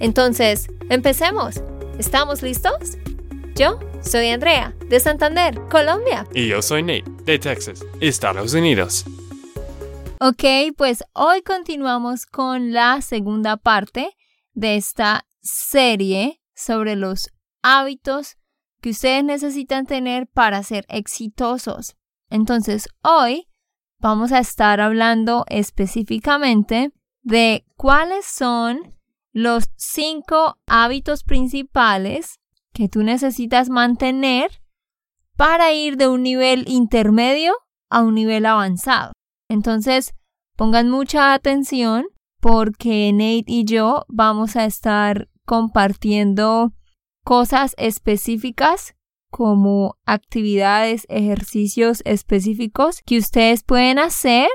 Entonces, empecemos. ¿Estamos listos? Yo soy Andrea, de Santander, Colombia. Y yo soy Nate, de Texas, Estados Unidos. Ok, pues hoy continuamos con la segunda parte de esta serie sobre los hábitos que ustedes necesitan tener para ser exitosos. Entonces, hoy vamos a estar hablando específicamente de cuáles son los cinco hábitos principales que tú necesitas mantener para ir de un nivel intermedio a un nivel avanzado. Entonces, pongan mucha atención porque Nate y yo vamos a estar compartiendo cosas específicas como actividades, ejercicios específicos que ustedes pueden hacer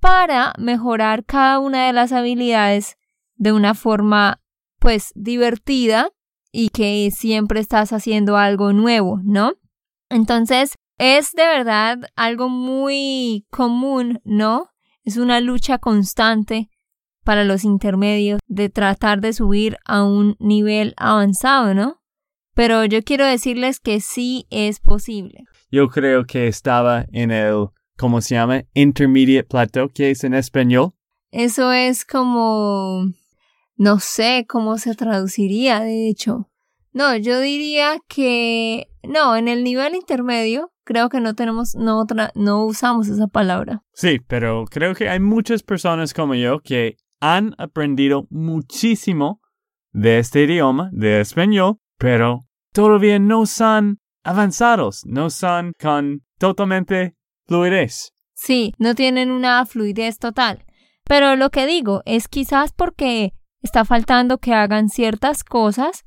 para mejorar cada una de las habilidades de una forma pues divertida y que siempre estás haciendo algo nuevo, ¿no? Entonces, es de verdad algo muy común, ¿no? Es una lucha constante para los intermedios de tratar de subir a un nivel avanzado, ¿no? Pero yo quiero decirles que sí es posible. Yo creo que estaba en el, ¿cómo se llama? Intermediate plateau, que es en español. Eso es como, no sé cómo se traduciría, de hecho. No, yo diría que, no, en el nivel intermedio creo que no tenemos, no, otra, no usamos esa palabra. Sí, pero creo que hay muchas personas como yo que han aprendido muchísimo de este idioma, de español, pero todavía no son avanzados, no son con totalmente fluidez. Sí, no tienen una fluidez total. Pero lo que digo es quizás porque está faltando que hagan ciertas cosas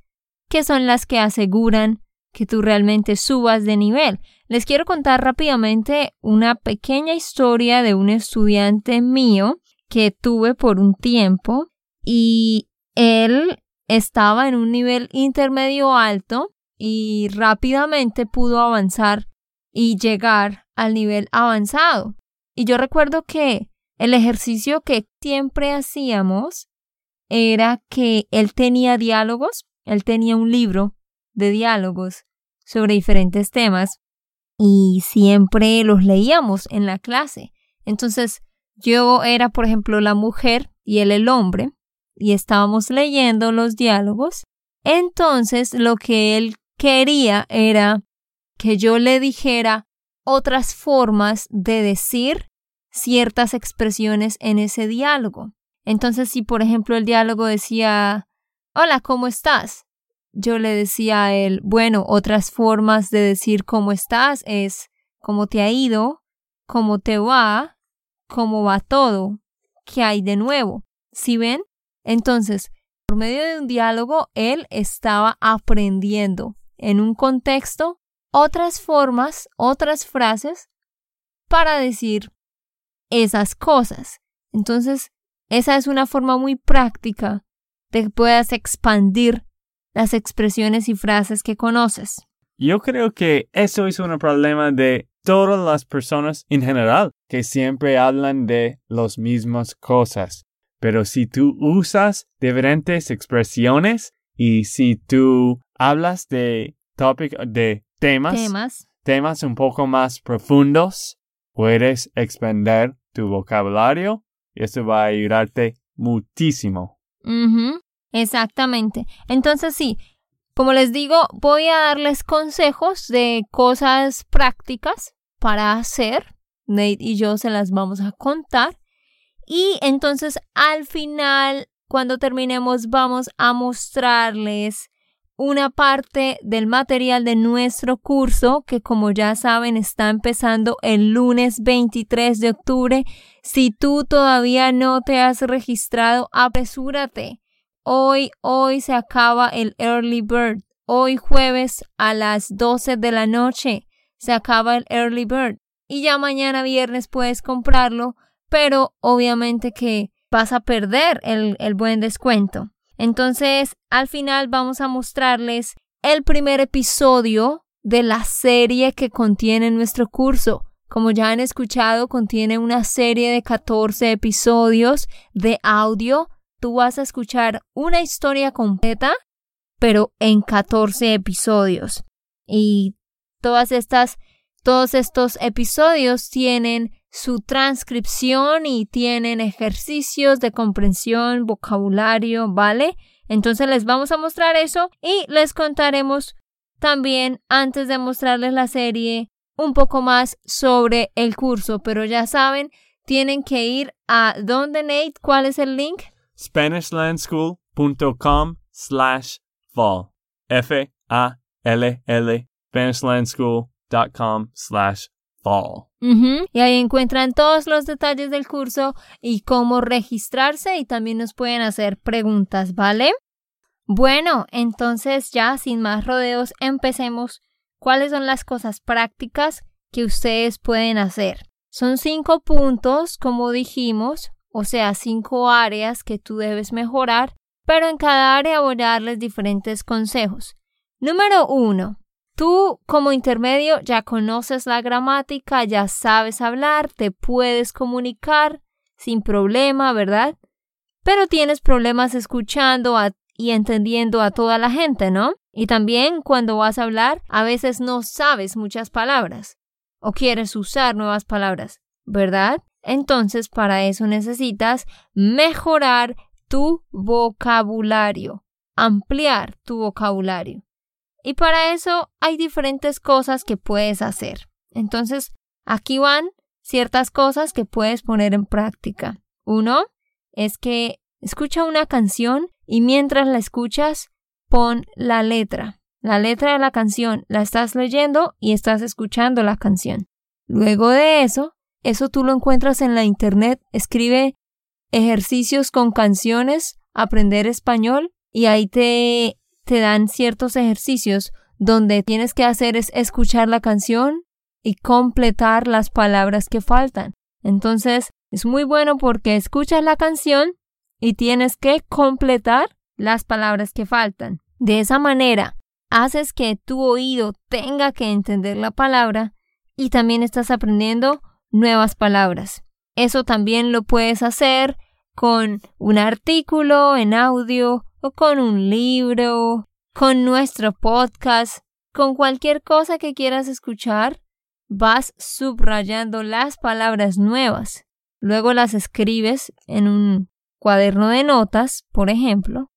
que son las que aseguran que tú realmente subas de nivel. Les quiero contar rápidamente una pequeña historia de un estudiante mío que tuve por un tiempo y él estaba en un nivel intermedio alto y rápidamente pudo avanzar y llegar al nivel avanzado. Y yo recuerdo que el ejercicio que siempre hacíamos era que él tenía diálogos, él tenía un libro de diálogos sobre diferentes temas y siempre los leíamos en la clase. Entonces, yo era, por ejemplo, la mujer y él el hombre, y estábamos leyendo los diálogos. Entonces, lo que él quería era que yo le dijera otras formas de decir ciertas expresiones en ese diálogo. Entonces, si por ejemplo el diálogo decía, hola, ¿cómo estás? Yo le decía a él, bueno, otras formas de decir cómo estás es cómo te ha ido, cómo te va, cómo va todo, qué hay de nuevo. ¿Sí ven? Entonces, por medio de un diálogo, él estaba aprendiendo en un contexto otras formas, otras frases para decir esas cosas. Entonces, esa es una forma muy práctica de que puedas expandir las expresiones y frases que conoces. Yo creo que eso es un problema de todas las personas en general, que siempre hablan de las mismas cosas. Pero si tú usas diferentes expresiones y si tú hablas de topic, de temas, temas, temas un poco más profundos, puedes expandir tu vocabulario eso va a ayudarte muchísimo. Exactamente. Entonces sí, como les digo, voy a darles consejos de cosas prácticas para hacer. Nate y yo se las vamos a contar. Y entonces al final, cuando terminemos, vamos a mostrarles una parte del material de nuestro curso que como ya saben está empezando el lunes 23 de octubre. Si tú todavía no te has registrado, apresúrate hoy, hoy se acaba el early bird. Hoy jueves a las 12 de la noche se acaba el early bird. Y ya mañana viernes puedes comprarlo, pero obviamente que vas a perder el, el buen descuento. Entonces, al final vamos a mostrarles el primer episodio de la serie que contiene nuestro curso. Como ya han escuchado, contiene una serie de 14 episodios de audio. Tú vas a escuchar una historia completa, pero en 14 episodios. Y todas estas, todos estos episodios tienen su transcripción y tienen ejercicios de comprensión, vocabulario, ¿vale? Entonces les vamos a mostrar eso y les contaremos también, antes de mostrarles la serie, un poco más sobre el curso, pero ya saben, tienen que ir a donde Nate, ¿cuál es el link? SpanishLandSchool.com slash fall. F-A-L-L, SpanishLandSchool.com slash Y ahí encuentran todos los detalles del curso y cómo registrarse y también nos pueden hacer preguntas, ¿vale? Bueno, entonces ya sin más rodeos empecemos. ¿Cuáles son las cosas prácticas que ustedes pueden hacer? Son cinco puntos, como dijimos, o sea, cinco áreas que tú debes mejorar, pero en cada área voy a darles diferentes consejos. Número uno, Tú como intermedio ya conoces la gramática, ya sabes hablar, te puedes comunicar sin problema, ¿verdad? Pero tienes problemas escuchando y entendiendo a toda la gente, ¿no? Y también cuando vas a hablar, a veces no sabes muchas palabras o quieres usar nuevas palabras, ¿verdad? Entonces para eso necesitas mejorar tu vocabulario, ampliar tu vocabulario. Y para eso hay diferentes cosas que puedes hacer. Entonces, aquí van ciertas cosas que puedes poner en práctica. Uno es que escucha una canción y mientras la escuchas, pon la letra. La letra de la canción la estás leyendo y estás escuchando la canción. Luego de eso, eso tú lo encuentras en la internet. Escribe ejercicios con canciones, aprender español y ahí te te dan ciertos ejercicios donde tienes que hacer es escuchar la canción y completar las palabras que faltan. Entonces, es muy bueno porque escuchas la canción y tienes que completar las palabras que faltan. De esa manera, haces que tu oído tenga que entender la palabra y también estás aprendiendo nuevas palabras. Eso también lo puedes hacer con un artículo en audio o con un libro, con nuestro podcast, con cualquier cosa que quieras escuchar, vas subrayando las palabras nuevas. Luego las escribes en un cuaderno de notas, por ejemplo.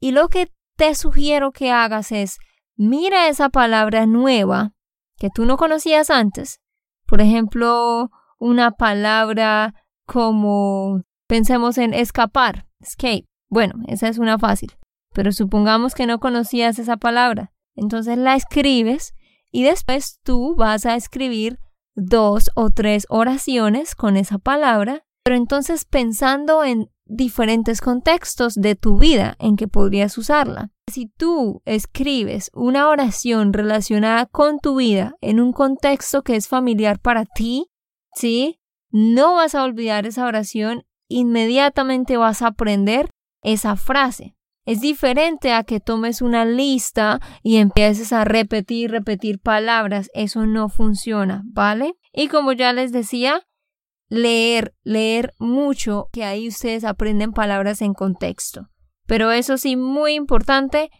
Y lo que te sugiero que hagas es, mira esa palabra nueva que tú no conocías antes. Por ejemplo, una palabra como, pensemos en escapar, escape. Bueno, esa es una fácil. Pero supongamos que no conocías esa palabra. Entonces la escribes y después tú vas a escribir dos o tres oraciones con esa palabra, pero entonces pensando en diferentes contextos de tu vida en que podrías usarla. Si tú escribes una oración relacionada con tu vida en un contexto que es familiar para ti, ¿sí? No vas a olvidar esa oración, inmediatamente vas a aprender esa frase. Es diferente a que tomes una lista y empieces a repetir, repetir palabras. Eso no funciona, ¿vale? Y como ya les decía, leer, leer mucho, que ahí ustedes aprenden palabras en contexto. Pero eso sí, muy importante,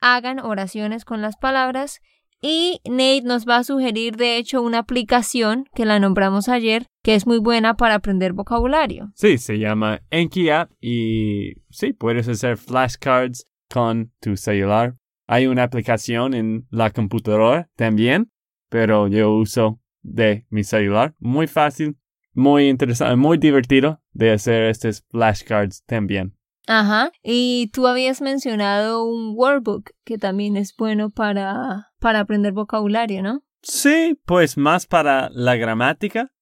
hagan oraciones con las palabras y Nate nos va a sugerir, de hecho, una aplicación que la nombramos ayer, que es muy buena para aprender vocabulario. Sí, se llama Enki App y sí, puedes hacer flashcards con tu celular. Hay una aplicación en la computadora también, pero yo uso de mi celular. Muy fácil, muy interesante, muy divertido de hacer estos flashcards también. Ajá. Y tú habías mencionado un workbook que también es bueno para, para aprender vocabulario, ¿no? Sí, pues más para la gramática,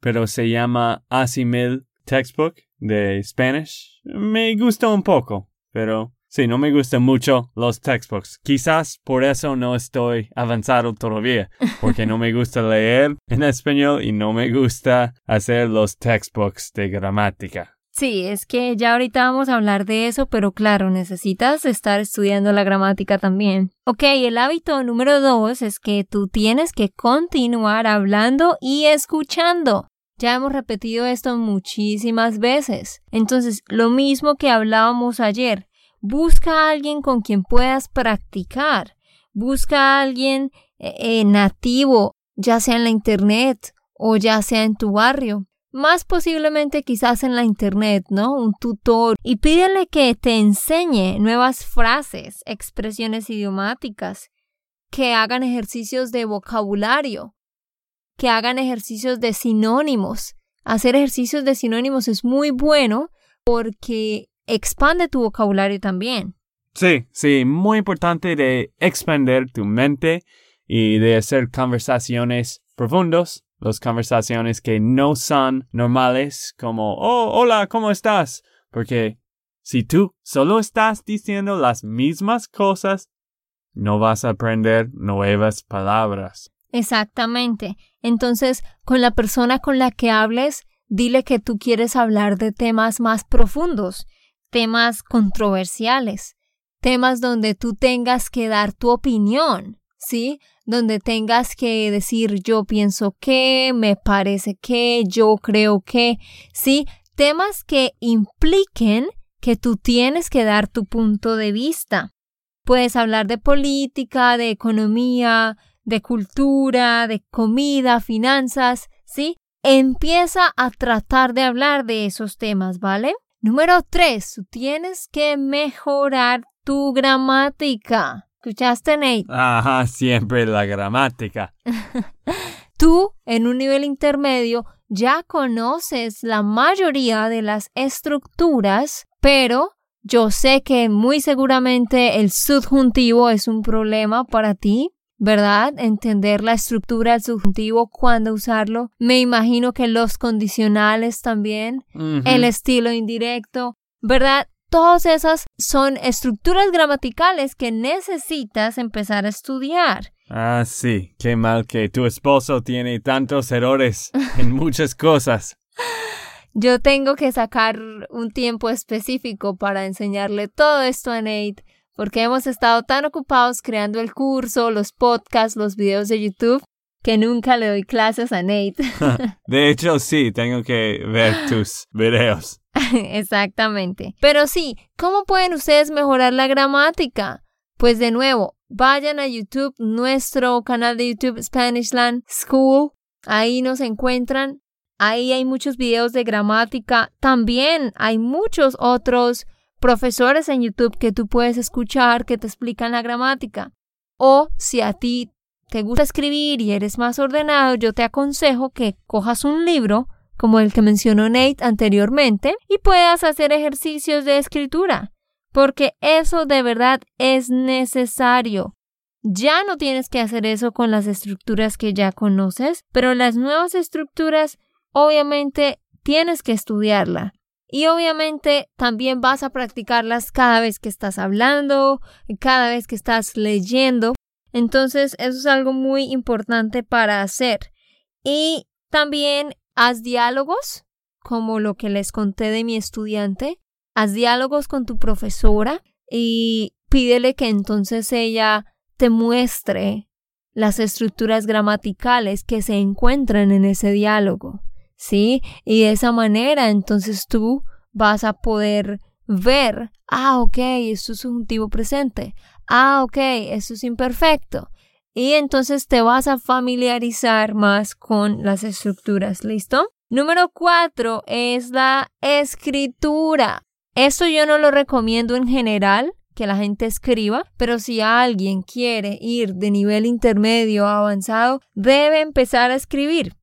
pero se llama Asimil Textbook de Spanish. Me gusta un poco. pero sí, no me gustan mucho los textbooks. Quizás por eso no estoy avanzado todavía, porque no me gusta leer en español y no me gusta hacer los textbooks de gramática. Sí, es que ya ahorita vamos a hablar de eso, pero claro, necesitas estar estudiando la gramática también. Ok, el hábito número dos es que tú tienes que continuar hablando y escuchando. Ya hemos repetido esto muchísimas veces. Entonces, lo mismo que hablábamos ayer, busca a alguien con quien puedas practicar. Busca a alguien eh, eh, nativo, ya sea en la internet o ya sea en tu barrio más posiblemente quizás en la internet, ¿no? Un tutor y pídele que te enseñe nuevas frases, expresiones idiomáticas, que hagan ejercicios de vocabulario, que hagan ejercicios de sinónimos. Hacer ejercicios de sinónimos es muy bueno porque expande tu vocabulario también. Sí, sí, muy importante de expandir tu mente y de hacer conversaciones profundos las conversaciones que no son normales, como, oh, hola, ¿cómo estás? Porque si tú solo estás diciendo las mismas cosas, no vas a aprender nuevas palabras. Exactamente. Entonces, con la persona con la que hables, dile que tú quieres hablar de temas más profundos, temas controversiales, temas donde tú tengas que dar tu opinión, ¿sí? donde tengas que decir yo pienso que, me parece que, yo creo que, ¿sí? Temas que impliquen que tú tienes que dar tu punto de vista. Puedes hablar de política, de economía, de cultura, de comida, finanzas, ¿sí? Empieza a tratar de hablar de esos temas, ¿vale? Número tres, tú tienes que mejorar tu gramática. ¿Escuchaste, Nate? Ajá, siempre la gramática. Tú, en un nivel intermedio, ya conoces la mayoría de las estructuras, pero yo sé que muy seguramente el subjuntivo es un problema para ti, ¿verdad? Entender la estructura del subjuntivo, cuándo usarlo. Me imagino que los condicionales también, el estilo indirecto, ¿verdad? Todas esas son estructuras gramaticales que necesitas empezar a estudiar. Ah, sí, qué mal que tu esposo tiene tantos errores en muchas cosas. Yo tengo que sacar un tiempo específico para enseñarle todo esto a Nate, porque hemos estado tan ocupados creando el curso, los podcasts, los videos de YouTube, que nunca le doy clases a Nate. de hecho, sí, tengo que ver tus videos. Exactamente. Pero sí, ¿cómo pueden ustedes mejorar la gramática? Pues de nuevo, vayan a YouTube, nuestro canal de YouTube Spanishland School. Ahí nos encuentran. Ahí hay muchos videos de gramática. También hay muchos otros profesores en YouTube que tú puedes escuchar que te explican la gramática. O si a ti te gusta escribir y eres más ordenado, yo te aconsejo que cojas un libro como el que mencionó Nate anteriormente, y puedas hacer ejercicios de escritura, porque eso de verdad es necesario. Ya no tienes que hacer eso con las estructuras que ya conoces, pero las nuevas estructuras obviamente tienes que estudiarla. Y obviamente también vas a practicarlas cada vez que estás hablando, cada vez que estás leyendo. Entonces eso es algo muy importante para hacer. Y también Haz diálogos, como lo que les conté de mi estudiante. Haz diálogos con tu profesora y pídele que entonces ella te muestre las estructuras gramaticales que se encuentran en ese diálogo. ¿Sí? Y de esa manera entonces tú vas a poder ver, ah, ok, esto es subjuntivo presente, ah, ok, esto es imperfecto, y entonces te vas a familiarizar más con las estructuras. ¿Listo? Número cuatro es la escritura. Esto yo no lo recomiendo en general que la gente escriba, pero si alguien quiere ir de nivel intermedio a avanzado, debe empezar a escribir.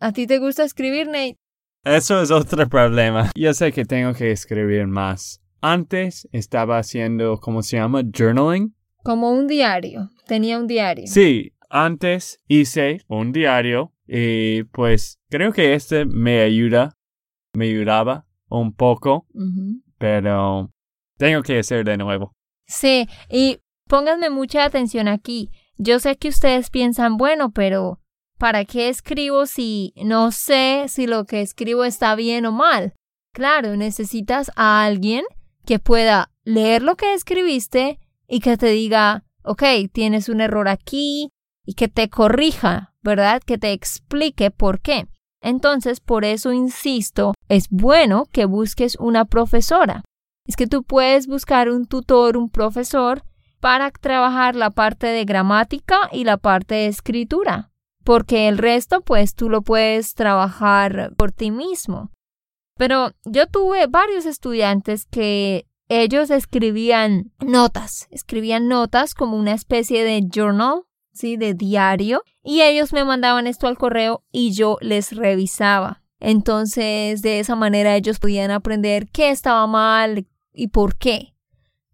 ¿A ti te gusta escribir, Nate? Eso es otro problema. Yo sé que tengo que escribir más. Antes estaba haciendo, ¿cómo se llama? Journaling. Como un diario. Tenía un diario. Sí, antes hice un diario y pues creo que este me ayuda, me ayudaba un poco, pero tengo que hacer de nuevo. Sí, y pónganme mucha atención aquí. Yo sé que ustedes piensan, bueno, pero ¿para qué escribo si no sé si lo que escribo está bien o mal? Claro, necesitas a alguien que pueda leer lo que escribiste y que te diga, ok, tienes un error aquí y que te corrija, ¿verdad? Que te explique por qué. Entonces, por eso insisto, es bueno que busques una profesora. Es que tú puedes buscar un tutor, un profesor, para trabajar la parte de gramática y la parte de escritura, porque el resto pues tú lo puedes trabajar por ti mismo. Pero yo tuve varios estudiantes que ellos escribían notas, escribían notas como una especie de journal, ¿sí? De diario, y ellos me mandaban esto al correo y yo les revisaba. Entonces, de esa manera ellos podían aprender qué estaba mal y por qué.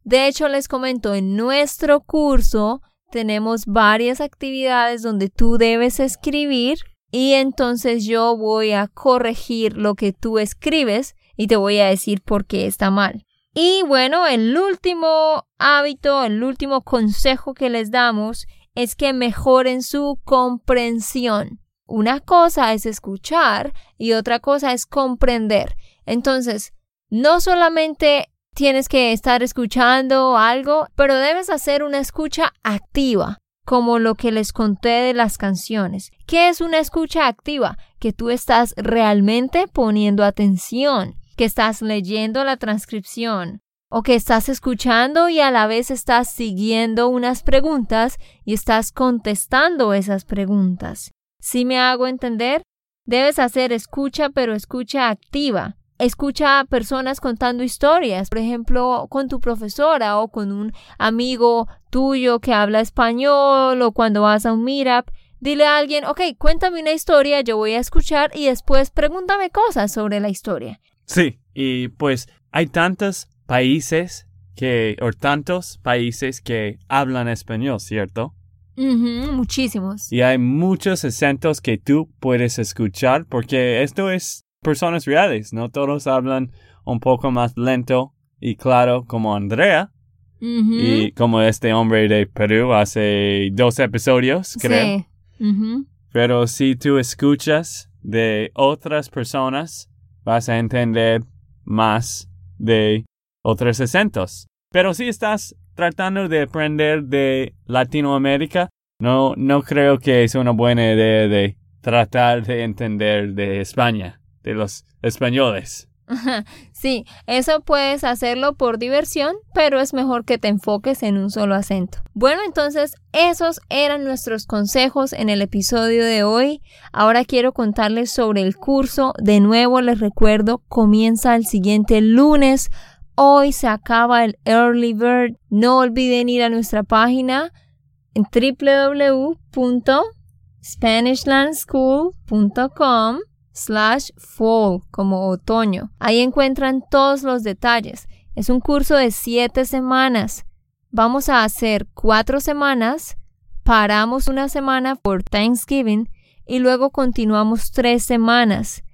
De hecho, les comento, en nuestro curso tenemos varias actividades donde tú debes escribir y entonces yo voy a corregir lo que tú escribes y te voy a decir por qué está mal. Y bueno, el último hábito, el último consejo que les damos es que mejoren su comprensión. Una cosa es escuchar y otra cosa es comprender. Entonces, no solamente tienes que estar escuchando algo, pero debes hacer una escucha activa, como lo que les conté de las canciones. ¿Qué es una escucha activa? Que tú estás realmente poniendo atención que estás leyendo la transcripción o que estás escuchando y a la vez estás siguiendo unas preguntas y estás contestando esas preguntas. Si me hago entender, debes hacer escucha, pero escucha activa. Escucha a personas contando historias, por ejemplo, con tu profesora o con un amigo tuyo que habla español o cuando vas a un meetup. Dile a alguien, ok, cuéntame una historia, yo voy a escuchar y después pregúntame cosas sobre la historia. Sí, y pues hay tantos países que, o tantos países que hablan español, ¿cierto? muchísimos. Y hay muchos acentos que tú puedes escuchar porque esto es personas reales, ¿no? Todos hablan un poco más lento y claro como Andrea. Y como este hombre de Perú hace dos episodios, creo. Sí. Pero si tú escuchas de otras personas, vas a entender más de otros acentos. Pero si estás tratando de aprender de Latinoamérica, no, no creo que es una buena idea de tratar de entender de España, de los españoles. Sí, eso puedes hacerlo por diversión, pero es mejor que te enfoques en un solo acento. Bueno, entonces esos eran nuestros consejos en el episodio de hoy. Ahora quiero contarles sobre el curso. De nuevo les recuerdo, comienza el siguiente lunes. Hoy se acaba el Early Bird. No olviden ir a nuestra página en www.spanishlandschool.com slash fall como otoño. Ahí encuentran todos los detalles. Es un curso de siete semanas. Vamos a hacer cuatro semanas, paramos una semana por Thanksgiving y luego continuamos tres semanas.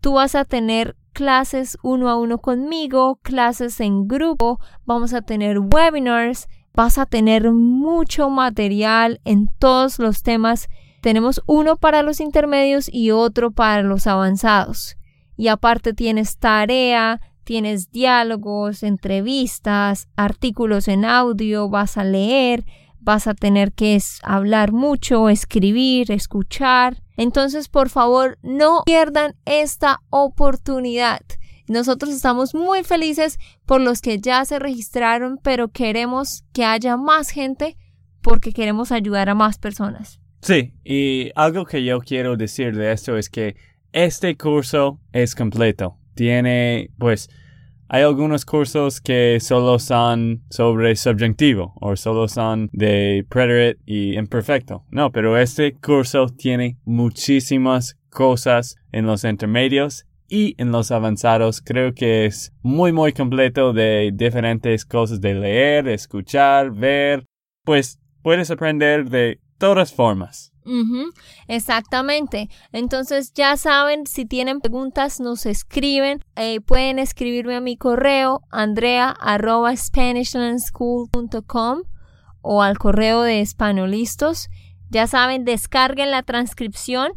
Tú vas a tener clases uno a uno conmigo, clases en grupo, vamos a tener webinars, vas a tener mucho material en todos los temas tenemos uno para los intermedios y otro para los avanzados. Y aparte tienes tarea, tienes diálogos, entrevistas, artículos en audio, vas a leer, vas a tener que hablar mucho, escribir, escuchar. Entonces, por favor, no pierdan esta oportunidad. Nosotros estamos muy felices por los que ya se registraron, pero queremos que haya más gente porque queremos ayudar a más personas. Sí, y algo que yo quiero decir de esto es que este curso es completo. Tiene, pues, hay algunos cursos que solo son sobre subjuntivo o solo son de predicate y imperfecto. No, pero este curso tiene muchísimas cosas en los intermedios y en los avanzados. Creo que es muy, muy completo de diferentes cosas de leer, escuchar, ver. Pues puedes aprender de todas formas. Exactamente. Entonces ya saben, si tienen preguntas, nos escriben. Eh, pueden escribirme a mi correo andrea arroba spanishlandschool.com o al correo de Espanolistos. Ya saben, descarguen la transcripción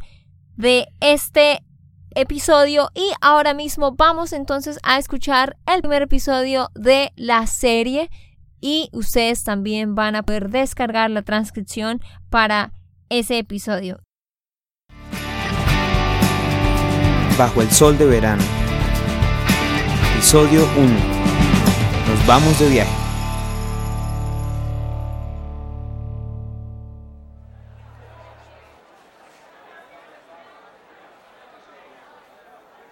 de este episodio y ahora mismo vamos entonces a escuchar el primer episodio de la serie y ustedes también van a poder descargar la transcripción para ese episodio. Bajo el sol de verano. Episodio 1. Nos vamos de viaje.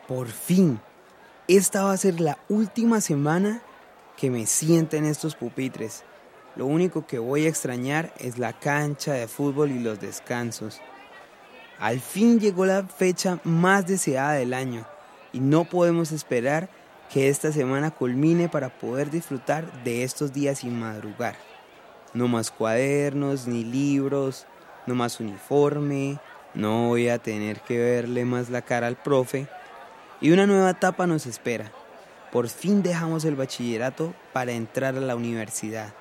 Por fin. Esta va a ser la última semana que me siente en estos pupitres. Lo único que voy a extrañar es la cancha de fútbol y los descansos. Al fin llegó la fecha más deseada del año y no podemos esperar que esta semana culmine para poder disfrutar de estos días sin madrugar. No más cuadernos ni libros, no más uniforme, no voy a tener que verle más la cara al profe y una nueva etapa nos espera. Por fin dejamos el bachillerato para entrar a la universidad.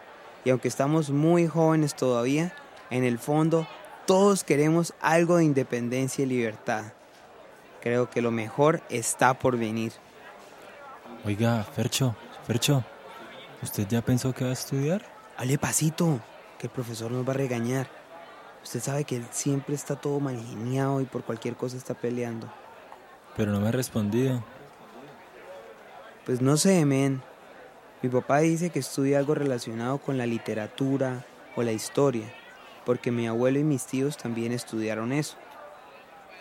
Y aunque estamos muy jóvenes todavía, en el fondo todos queremos algo de independencia y libertad. Creo que lo mejor está por venir. Oiga, Fercho, Fercho, ¿usted ya pensó que va a estudiar? Hable pasito, que el profesor nos va a regañar. Usted sabe que él siempre está todo mal y por cualquier cosa está peleando. Pero no me ha respondido. Pues no sé, men. Mi papá dice que estudia algo relacionado con la literatura o la historia, porque mi abuelo y mis tíos también estudiaron eso.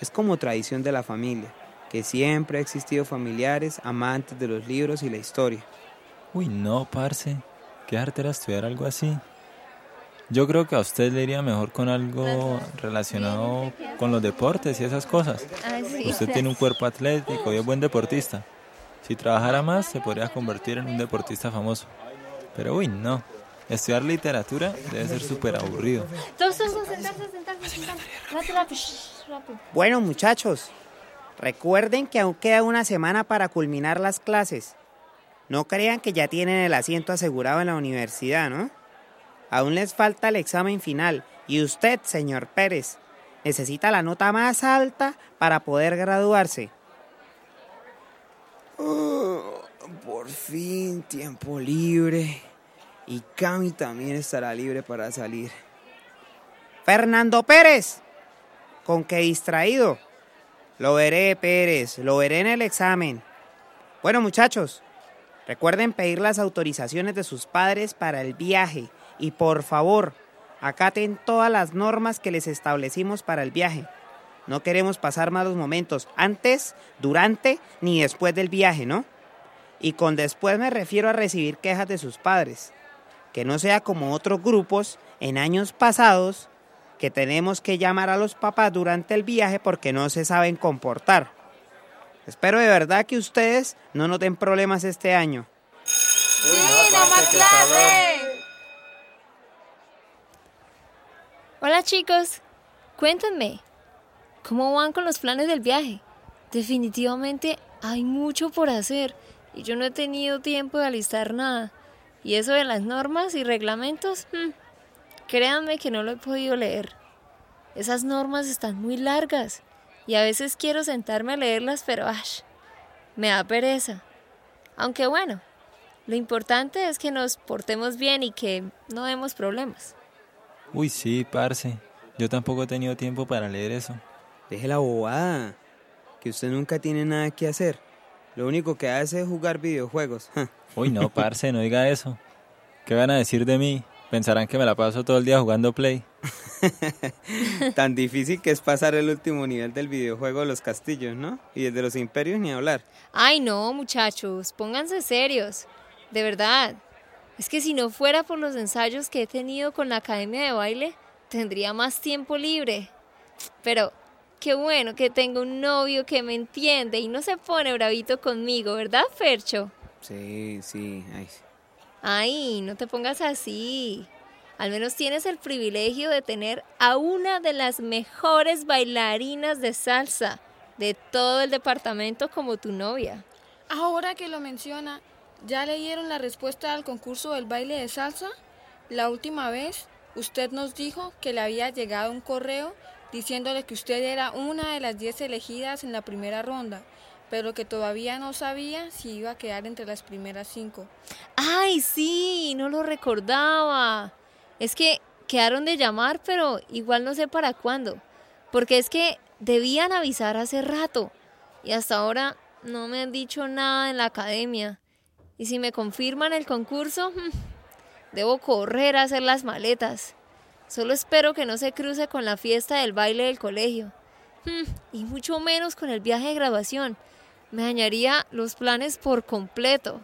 Es como tradición de la familia, que siempre ha existido familiares amantes de los libros y la historia. Uy, no, parce. Qué arte era estudiar algo así. Yo creo que a usted le iría mejor con algo relacionado con los deportes y esas cosas. Usted tiene un cuerpo atlético y es buen deportista. Si trabajara más, se podría convertir en un deportista famoso. Pero uy, no. Estudiar literatura debe ser súper aburrido. Bueno, muchachos, recuerden que aún queda una semana para culminar las clases. No crean que ya tienen el asiento asegurado en la universidad, ¿no? Aún les falta el examen final y usted, señor Pérez, necesita la nota más alta para poder graduarse. Oh, por fin, tiempo libre. Y Cami también estará libre para salir. Fernando Pérez, ¿con qué distraído? Lo veré, Pérez, lo veré en el examen. Bueno, muchachos, recuerden pedir las autorizaciones de sus padres para el viaje y por favor, acaten todas las normas que les establecimos para el viaje. No queremos pasar malos momentos antes, durante ni después del viaje, ¿no? Y con después me refiero a recibir quejas de sus padres. Que no sea como otros grupos en años pasados que tenemos que llamar a los papás durante el viaje porque no se saben comportar. Espero de verdad que ustedes no noten problemas este año. Hola chicos, cuéntenme, ¿cómo van con los planes del viaje? Definitivamente hay mucho por hacer y yo no he tenido tiempo de alistar nada. Y eso de las normas y reglamentos, hmm, créanme que no lo he podido leer. Esas normas están muy largas y a veces quiero sentarme a leerlas, pero ash, me da pereza. Aunque bueno, lo importante es que nos portemos bien y que no demos problemas. Uy, sí, parce. Yo tampoco he tenido tiempo para leer eso. Deje la bobada. Que usted nunca tiene nada que hacer. Lo único que hace es jugar videojuegos. Uy, no, parce, no diga eso. ¿Qué van a decir de mí? Pensarán que me la paso todo el día jugando Play. Tan difícil que es pasar el último nivel del videojuego de los castillos, ¿no? Y el de los imperios ni hablar. Ay, no, muchachos, pónganse serios. De verdad. Es que si no fuera por los ensayos que he tenido con la academia de baile, tendría más tiempo libre. Pero qué bueno que tengo un novio que me entiende y no se pone bravito conmigo, ¿verdad, Fercho? Sí, sí. Ay. Ay, no te pongas así. Al menos tienes el privilegio de tener a una de las mejores bailarinas de salsa de todo el departamento como tu novia. Ahora que lo menciona, ¿ya leyeron la respuesta al concurso del baile de salsa? La última vez usted nos dijo que le había llegado un correo diciéndole que usted era una de las 10 elegidas en la primera ronda, pero que todavía no sabía si iba a quedar entre las primeras cinco. ¡Ay, sí! No lo recordaba. Es que quedaron de llamar, pero igual no sé para cuándo. Porque es que debían avisar hace rato. Y hasta ahora no me han dicho nada en la academia. Y si me confirman el concurso, debo correr a hacer las maletas. Solo espero que no se cruce con la fiesta del baile del colegio. Hmm, y mucho menos con el viaje de grabación. Me dañaría los planes por completo.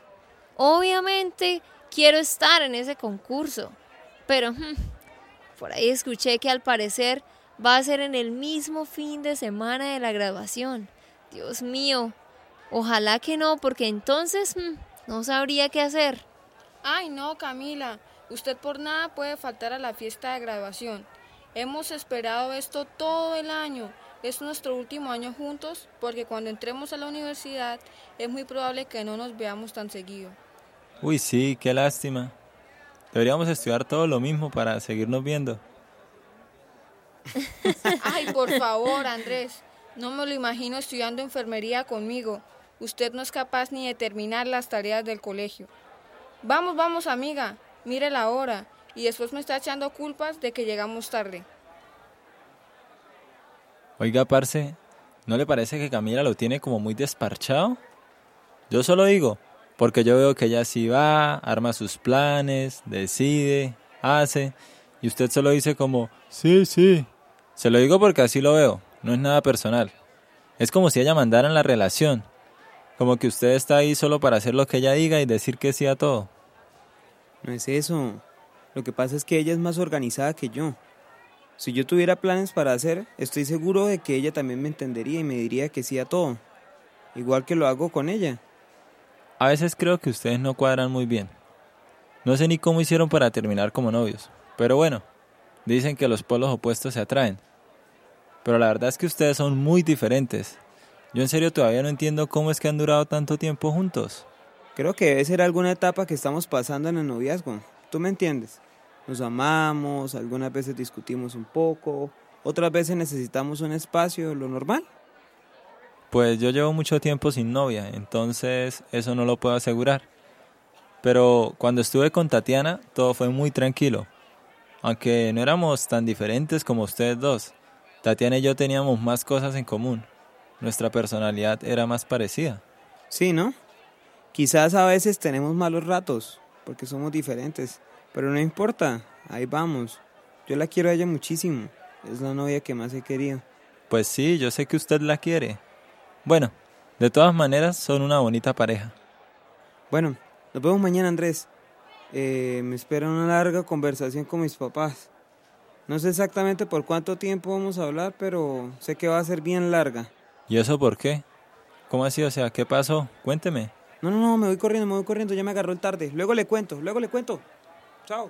Obviamente quiero estar en ese concurso. Pero hmm, por ahí escuché que al parecer va a ser en el mismo fin de semana de la graduación. Dios mío. Ojalá que no, porque entonces hmm, no sabría qué hacer. Ay, no, Camila. Usted por nada puede faltar a la fiesta de graduación. Hemos esperado esto todo el año. Es nuestro último año juntos porque cuando entremos a la universidad es muy probable que no nos veamos tan seguido. Uy, sí, qué lástima. Deberíamos estudiar todo lo mismo para seguirnos viendo. Ay, por favor, Andrés. No me lo imagino estudiando enfermería conmigo. Usted no es capaz ni de terminar las tareas del colegio. Vamos, vamos, amiga mire la hora, y después me está echando culpas de que llegamos tarde. Oiga, parce, ¿no le parece que Camila lo tiene como muy desparchado? Yo solo digo, porque yo veo que ella sí va, arma sus planes, decide, hace, y usted solo dice como, sí, sí. Se lo digo porque así lo veo, no es nada personal. Es como si ella mandara en la relación, como que usted está ahí solo para hacer lo que ella diga y decir que sí a todo. No es eso. Lo que pasa es que ella es más organizada que yo. Si yo tuviera planes para hacer, estoy seguro de que ella también me entendería y me diría que sí a todo. Igual que lo hago con ella. A veces creo que ustedes no cuadran muy bien. No sé ni cómo hicieron para terminar como novios. Pero bueno, dicen que los polos opuestos se atraen. Pero la verdad es que ustedes son muy diferentes. Yo en serio todavía no entiendo cómo es que han durado tanto tiempo juntos. Creo que debe ser alguna etapa que estamos pasando en el noviazgo. ¿Tú me entiendes? Nos amamos, algunas veces discutimos un poco, otras veces necesitamos un espacio, lo normal. Pues yo llevo mucho tiempo sin novia, entonces eso no lo puedo asegurar. Pero cuando estuve con Tatiana, todo fue muy tranquilo. Aunque no éramos tan diferentes como ustedes dos, Tatiana y yo teníamos más cosas en común. Nuestra personalidad era más parecida. Sí, ¿no? Quizás a veces tenemos malos ratos, porque somos diferentes, pero no importa, ahí vamos. Yo la quiero a ella muchísimo, es la novia que más he querido. Pues sí, yo sé que usted la quiere. Bueno, de todas maneras son una bonita pareja. Bueno, nos vemos mañana Andrés. Eh, me espera una larga conversación con mis papás. No sé exactamente por cuánto tiempo vamos a hablar, pero sé que va a ser bien larga. ¿Y eso por qué? ¿Cómo así? O sea, ¿qué pasó? Cuénteme. No, no, no, me voy corriendo, me voy corriendo, ya me agarró el tarde. Luego le cuento, luego le cuento. Chao.